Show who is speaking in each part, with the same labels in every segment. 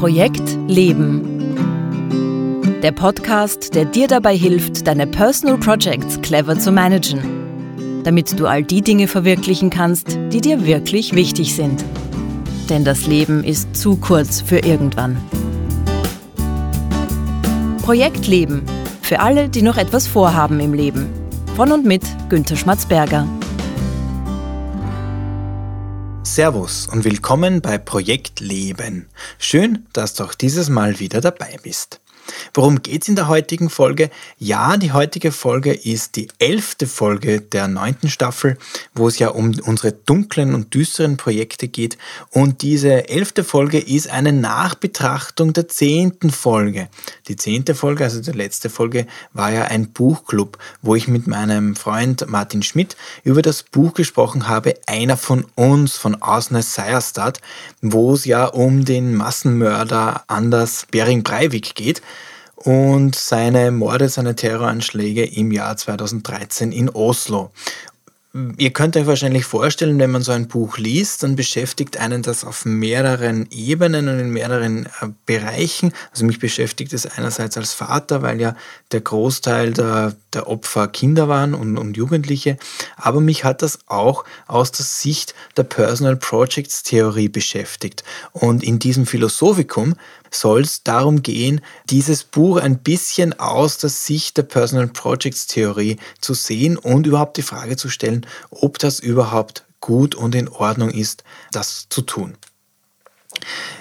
Speaker 1: Projekt Leben. Der Podcast, der dir dabei hilft, deine Personal Projects clever zu managen, damit du all die Dinge verwirklichen kannst, die dir wirklich wichtig sind. Denn das Leben ist zu kurz für irgendwann. Projekt Leben. Für alle, die noch etwas vorhaben im Leben. Von und mit Günter Schmatzberger.
Speaker 2: Servus und willkommen bei Projekt Leben. Schön, dass du auch dieses Mal wieder dabei bist. Worum geht es in der heutigen Folge? Ja, die heutige Folge ist die elfte Folge der neunten Staffel, wo es ja um unsere dunklen und düsteren Projekte geht. Und diese elfte Folge ist eine Nachbetrachtung der zehnten Folge. Die zehnte Folge, also die letzte Folge, war ja ein Buchclub, wo ich mit meinem Freund Martin Schmidt über das Buch gesprochen habe, Einer von uns von Ausner Seierstadt, wo es ja um den Massenmörder Anders Bering Breivik geht und seine Morde, seine Terroranschläge im Jahr 2013 in Oslo. Ihr könnt euch wahrscheinlich vorstellen, wenn man so ein Buch liest, dann beschäftigt einen das auf mehreren Ebenen und in mehreren äh, Bereichen. Also mich beschäftigt es einerseits als Vater, weil ja der Großteil der, der Opfer Kinder waren und, und Jugendliche, aber mich hat das auch aus der Sicht der Personal Projects Theorie beschäftigt. Und in diesem Philosophikum soll es darum gehen, dieses Buch ein bisschen aus der Sicht der Personal Projects Theorie zu sehen und überhaupt die Frage zu stellen, ob das überhaupt gut und in Ordnung ist, das zu tun.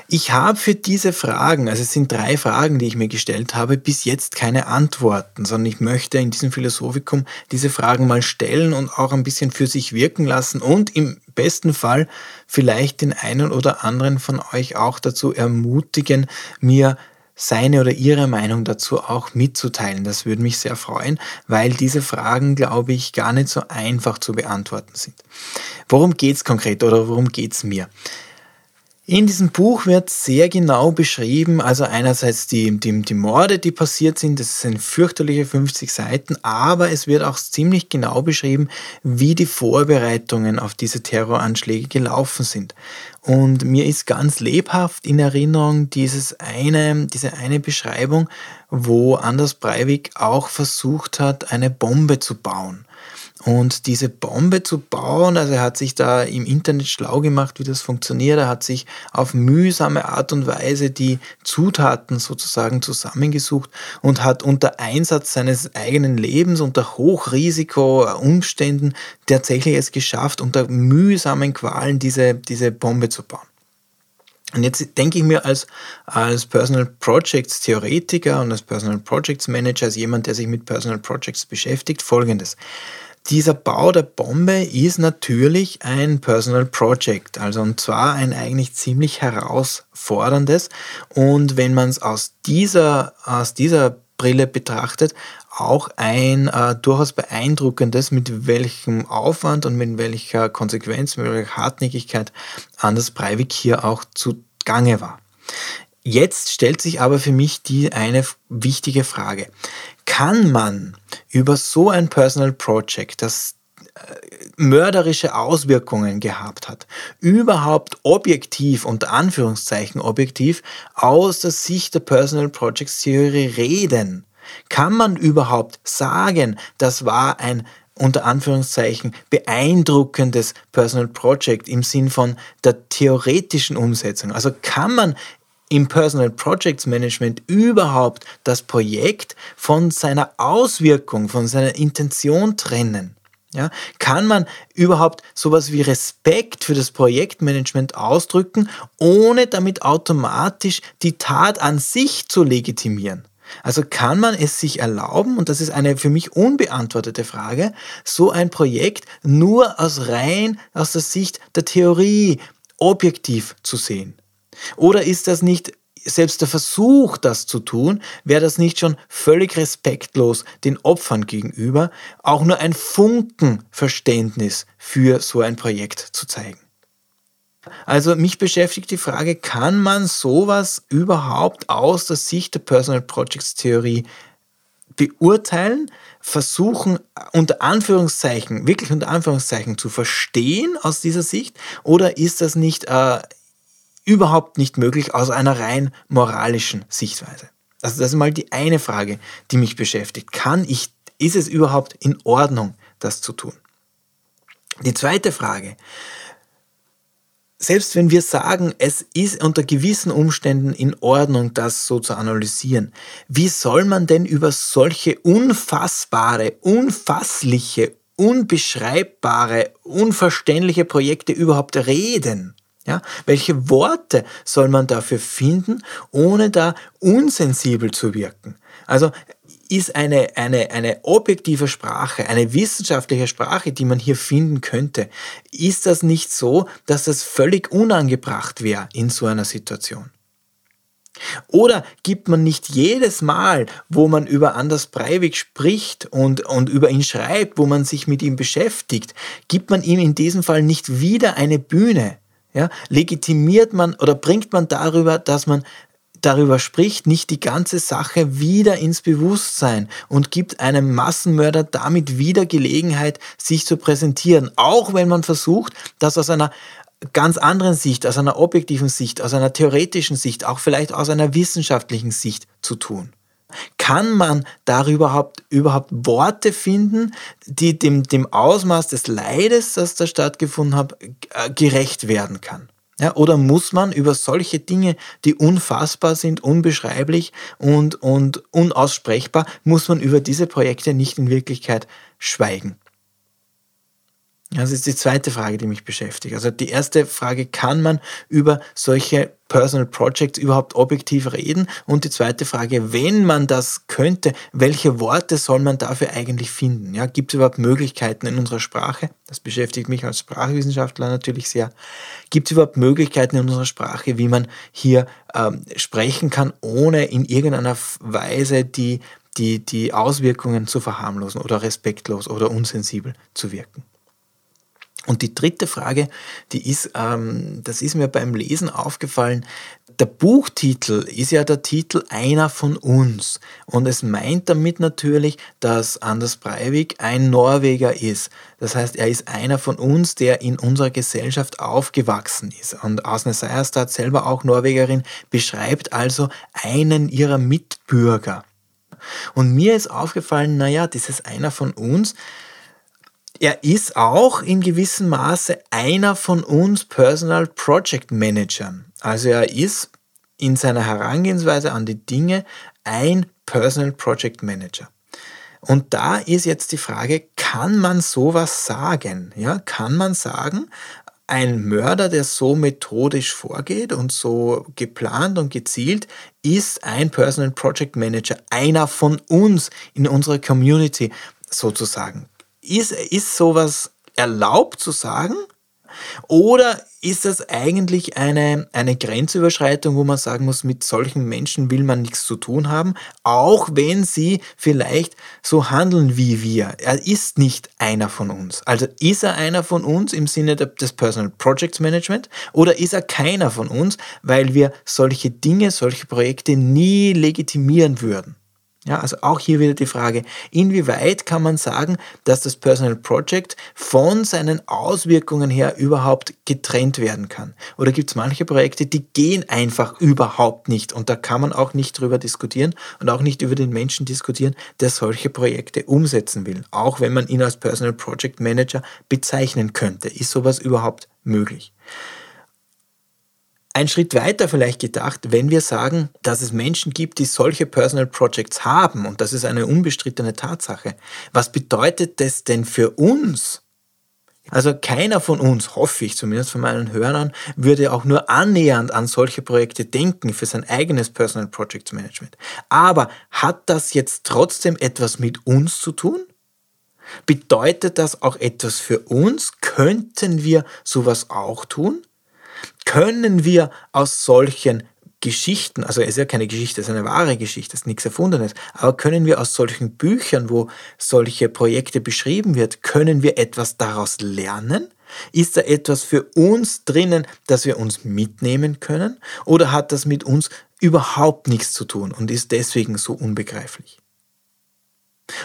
Speaker 2: Ich habe für diese Fragen, also es sind drei Fragen, die ich mir gestellt habe, bis jetzt keine Antworten, sondern ich möchte in diesem Philosophikum diese Fragen mal stellen und auch ein bisschen für sich wirken lassen und im besten Fall vielleicht den einen oder anderen von euch auch dazu ermutigen, mir seine oder ihre Meinung dazu auch mitzuteilen. Das würde mich sehr freuen, weil diese Fragen, glaube ich, gar nicht so einfach zu beantworten sind. Worum geht es konkret oder worum geht es mir? In diesem Buch wird sehr genau beschrieben, also einerseits die, die, die Morde, die passiert sind, das sind fürchterliche 50 Seiten, aber es wird auch ziemlich genau beschrieben, wie die Vorbereitungen auf diese Terroranschläge gelaufen sind. Und mir ist ganz lebhaft in Erinnerung dieses eine, diese eine Beschreibung, wo Anders Breivik auch versucht hat, eine Bombe zu bauen. Und diese Bombe zu bauen, also er hat sich da im Internet schlau gemacht, wie das funktioniert. Er hat sich auf mühsame Art und Weise die Zutaten sozusagen zusammengesucht und hat unter Einsatz seines eigenen Lebens, unter Hochrisiko-Umständen tatsächlich es geschafft, unter mühsamen Qualen diese, diese Bombe zu bauen. Und jetzt denke ich mir als, als Personal Projects Theoretiker und als Personal Projects Manager, als jemand, der sich mit Personal Projects beschäftigt, folgendes. Dieser Bau der Bombe ist natürlich ein Personal Project, also und zwar ein eigentlich ziemlich herausforderndes. Und wenn man es aus dieser, aus dieser Brille betrachtet, auch ein äh, durchaus beeindruckendes, mit welchem Aufwand und mit welcher Konsequenz, mit welcher Hartnäckigkeit Anders Breivik hier auch zugange war. Jetzt stellt sich aber für mich die eine wichtige Frage kann man über so ein Personal Project, das äh, mörderische Auswirkungen gehabt hat, überhaupt objektiv, unter Anführungszeichen objektiv, aus der Sicht der Personal Projects Theorie reden? Kann man überhaupt sagen, das war ein unter Anführungszeichen beeindruckendes Personal Project im Sinn von der theoretischen Umsetzung. Also kann man im Personal Projects Management überhaupt das Projekt von seiner Auswirkung, von seiner Intention trennen? Ja, kann man überhaupt sowas wie Respekt für das Projektmanagement ausdrücken, ohne damit automatisch die Tat an sich zu legitimieren? Also kann man es sich erlauben, und das ist eine für mich unbeantwortete Frage, so ein Projekt nur aus rein aus der Sicht der Theorie objektiv zu sehen? Oder ist das nicht selbst der Versuch, das zu tun, wäre das nicht schon völlig respektlos den Opfern gegenüber, auch nur ein Funken Verständnis für so ein Projekt zu zeigen? Also mich beschäftigt die Frage, kann man sowas überhaupt aus der Sicht der Personal Projects Theorie beurteilen, versuchen unter Anführungszeichen, wirklich unter Anführungszeichen zu verstehen aus dieser Sicht? Oder ist das nicht äh, überhaupt nicht möglich aus einer rein moralischen Sichtweise. Also das ist mal die eine Frage, die mich beschäftigt. Kann ich, ist es überhaupt in Ordnung, das zu tun? Die zweite Frage, selbst wenn wir sagen, es ist unter gewissen Umständen in Ordnung, das so zu analysieren, wie soll man denn über solche unfassbare, unfassliche, unbeschreibbare, unverständliche Projekte überhaupt reden? Ja, welche Worte soll man dafür finden, ohne da unsensibel zu wirken? Also ist eine, eine, eine objektive Sprache, eine wissenschaftliche Sprache, die man hier finden könnte, ist das nicht so, dass das völlig unangebracht wäre in so einer Situation? Oder gibt man nicht jedes Mal, wo man über Anders Breivik spricht und, und über ihn schreibt, wo man sich mit ihm beschäftigt, gibt man ihm in diesem Fall nicht wieder eine Bühne? Ja, legitimiert man oder bringt man darüber, dass man darüber spricht, nicht die ganze Sache wieder ins Bewusstsein und gibt einem Massenmörder damit wieder Gelegenheit, sich zu präsentieren, auch wenn man versucht, das aus einer ganz anderen Sicht, aus einer objektiven Sicht, aus einer theoretischen Sicht, auch vielleicht aus einer wissenschaftlichen Sicht zu tun. Kann man darüber überhaupt, überhaupt Worte finden, die dem, dem Ausmaß des Leides, das da stattgefunden hat, gerecht werden kann? Ja, oder muss man über solche Dinge, die unfassbar sind, unbeschreiblich und, und unaussprechbar, muss man über diese Projekte nicht in Wirklichkeit schweigen? Das ist die zweite Frage, die mich beschäftigt. Also die erste Frage, kann man über solche Personal Projects überhaupt objektiv reden? Und die zweite Frage, wenn man das könnte, welche Worte soll man dafür eigentlich finden? Ja, gibt es überhaupt Möglichkeiten in unserer Sprache? Das beschäftigt mich als Sprachwissenschaftler natürlich sehr. Gibt es überhaupt Möglichkeiten in unserer Sprache, wie man hier ähm, sprechen kann, ohne in irgendeiner Weise die, die, die Auswirkungen zu verharmlosen oder respektlos oder unsensibel zu wirken? Und die dritte Frage, die ist, ähm, das ist mir beim Lesen aufgefallen, der Buchtitel ist ja der Titel Einer von uns. Und es meint damit natürlich, dass Anders Breivik ein Norweger ist. Das heißt, er ist einer von uns, der in unserer Gesellschaft aufgewachsen ist. Und Asne Seierstad, selber auch Norwegerin, beschreibt also einen ihrer Mitbürger. Und mir ist aufgefallen, naja, dieses einer von uns, er ist auch in gewissem Maße einer von uns Personal Project Managern. Also er ist in seiner Herangehensweise an die Dinge ein Personal Project Manager. Und da ist jetzt die Frage, kann man sowas sagen? Ja, kann man sagen, ein Mörder, der so methodisch vorgeht und so geplant und gezielt, ist ein Personal Project Manager, einer von uns in unserer Community sozusagen. Ist, ist sowas erlaubt zu sagen? Oder ist das eigentlich eine, eine Grenzüberschreitung, wo man sagen muss, mit solchen Menschen will man nichts zu tun haben, auch wenn sie vielleicht so handeln wie wir. Er ist nicht einer von uns. Also ist er einer von uns im Sinne des Personal Projects Management oder ist er keiner von uns, weil wir solche Dinge, solche Projekte nie legitimieren würden? Ja, also auch hier wieder die Frage, inwieweit kann man sagen, dass das Personal Project von seinen Auswirkungen her überhaupt getrennt werden kann? Oder gibt es manche Projekte, die gehen einfach überhaupt nicht und da kann man auch nicht drüber diskutieren und auch nicht über den Menschen diskutieren, der solche Projekte umsetzen will, auch wenn man ihn als Personal Project Manager bezeichnen könnte. Ist sowas überhaupt möglich? Ein Schritt weiter vielleicht gedacht, wenn wir sagen, dass es Menschen gibt, die solche Personal Projects haben, und das ist eine unbestrittene Tatsache, was bedeutet das denn für uns? Also keiner von uns, hoffe ich zumindest von meinen Hörern, würde auch nur annähernd an solche Projekte denken für sein eigenes Personal Projects Management. Aber hat das jetzt trotzdem etwas mit uns zu tun? Bedeutet das auch etwas für uns? Könnten wir sowas auch tun? Können wir aus solchen Geschichten, also es ist ja keine Geschichte, es ist eine wahre Geschichte, es ist nichts Erfundenes, aber können wir aus solchen Büchern, wo solche Projekte beschrieben wird, können wir etwas daraus lernen? Ist da etwas für uns drinnen, das wir uns mitnehmen können? Oder hat das mit uns überhaupt nichts zu tun und ist deswegen so unbegreiflich?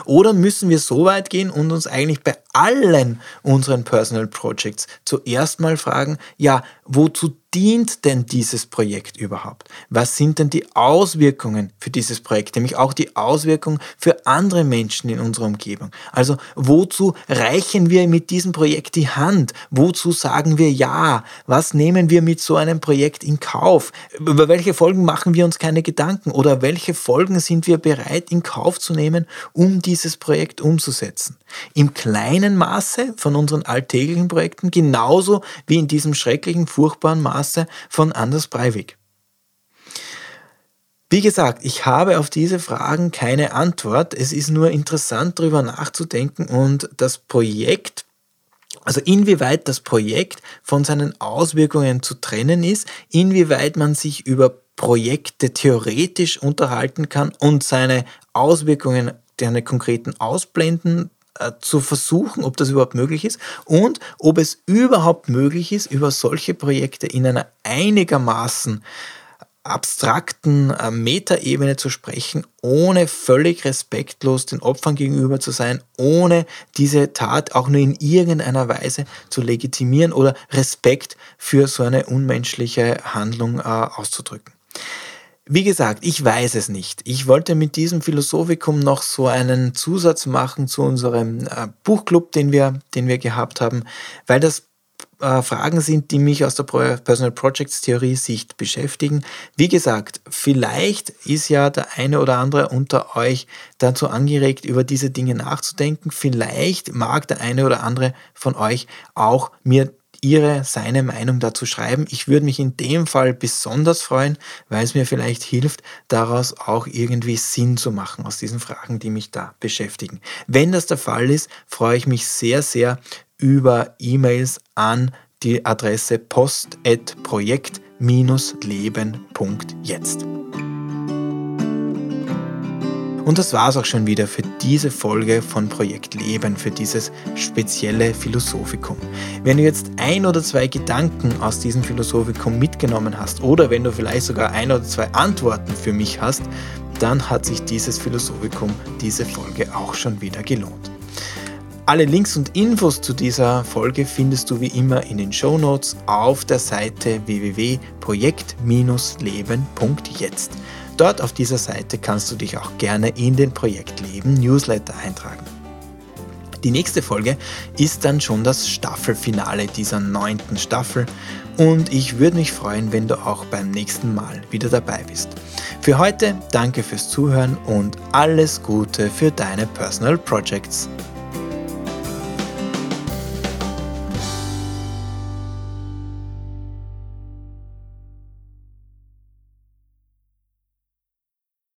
Speaker 2: Oder müssen wir so weit gehen und uns eigentlich bei allen unseren Personal Projects zuerst mal fragen, ja, wozu dient denn dieses Projekt überhaupt? Was sind denn die Auswirkungen für dieses Projekt? Nämlich auch die Auswirkungen für andere Menschen in unserer Umgebung. Also wozu reichen wir mit diesem Projekt die Hand? Wozu sagen wir ja? Was nehmen wir mit so einem Projekt in Kauf? Über welche Folgen machen wir uns keine Gedanken? Oder welche Folgen sind wir bereit in Kauf zu nehmen, um dieses Projekt umzusetzen? Im kleinen Maße von unseren alltäglichen Projekten, genauso wie in diesem schrecklichen, furchtbaren Maße von Anders Breivik. Wie gesagt, ich habe auf diese Fragen keine Antwort. Es ist nur interessant, darüber nachzudenken und das Projekt, also inwieweit das Projekt von seinen Auswirkungen zu trennen ist, inwieweit man sich über Projekte theoretisch unterhalten kann und seine Auswirkungen, seine konkreten ausblenden äh, zu versuchen, ob das überhaupt möglich ist und ob es überhaupt möglich ist, über solche Projekte in einer einigermaßen abstrakten äh, Metaebene zu sprechen, ohne völlig respektlos den Opfern gegenüber zu sein, ohne diese Tat auch nur in irgendeiner Weise zu legitimieren oder Respekt für so eine unmenschliche Handlung äh, auszudrücken. Wie gesagt, ich weiß es nicht. Ich wollte mit diesem Philosophikum noch so einen Zusatz machen zu unserem äh, Buchclub, den wir, den wir gehabt haben, weil das äh, Fragen sind, die mich aus der Personal Projects Theorie Sicht beschäftigen. Wie gesagt, vielleicht ist ja der eine oder andere unter euch dazu angeregt, über diese Dinge nachzudenken. Vielleicht mag der eine oder andere von euch auch mir ihre, seine Meinung dazu schreiben. Ich würde mich in dem Fall besonders freuen, weil es mir vielleicht hilft, daraus auch irgendwie Sinn zu machen aus diesen Fragen, die mich da beschäftigen. Wenn das der Fall ist, freue ich mich sehr, sehr über E-Mails an die Adresse post.projekt-leben.jetzt. Und das war es auch schon wieder für diese Folge von Projekt Leben, für dieses spezielle Philosophikum. Wenn du jetzt ein oder zwei Gedanken aus diesem Philosophikum mitgenommen hast oder wenn du vielleicht sogar ein oder zwei Antworten für mich hast, dann hat sich dieses Philosophikum, diese Folge auch schon wieder gelohnt. Alle Links und Infos zu dieser Folge findest du wie immer in den Show Notes auf der Seite www.projekt-leben.jetzt. Dort auf dieser Seite kannst du dich auch gerne in den Projektleben Newsletter eintragen. Die nächste Folge ist dann schon das Staffelfinale dieser neunten Staffel und ich würde mich freuen, wenn du auch beim nächsten Mal wieder dabei bist. Für heute danke fürs Zuhören und alles Gute für deine Personal Projects.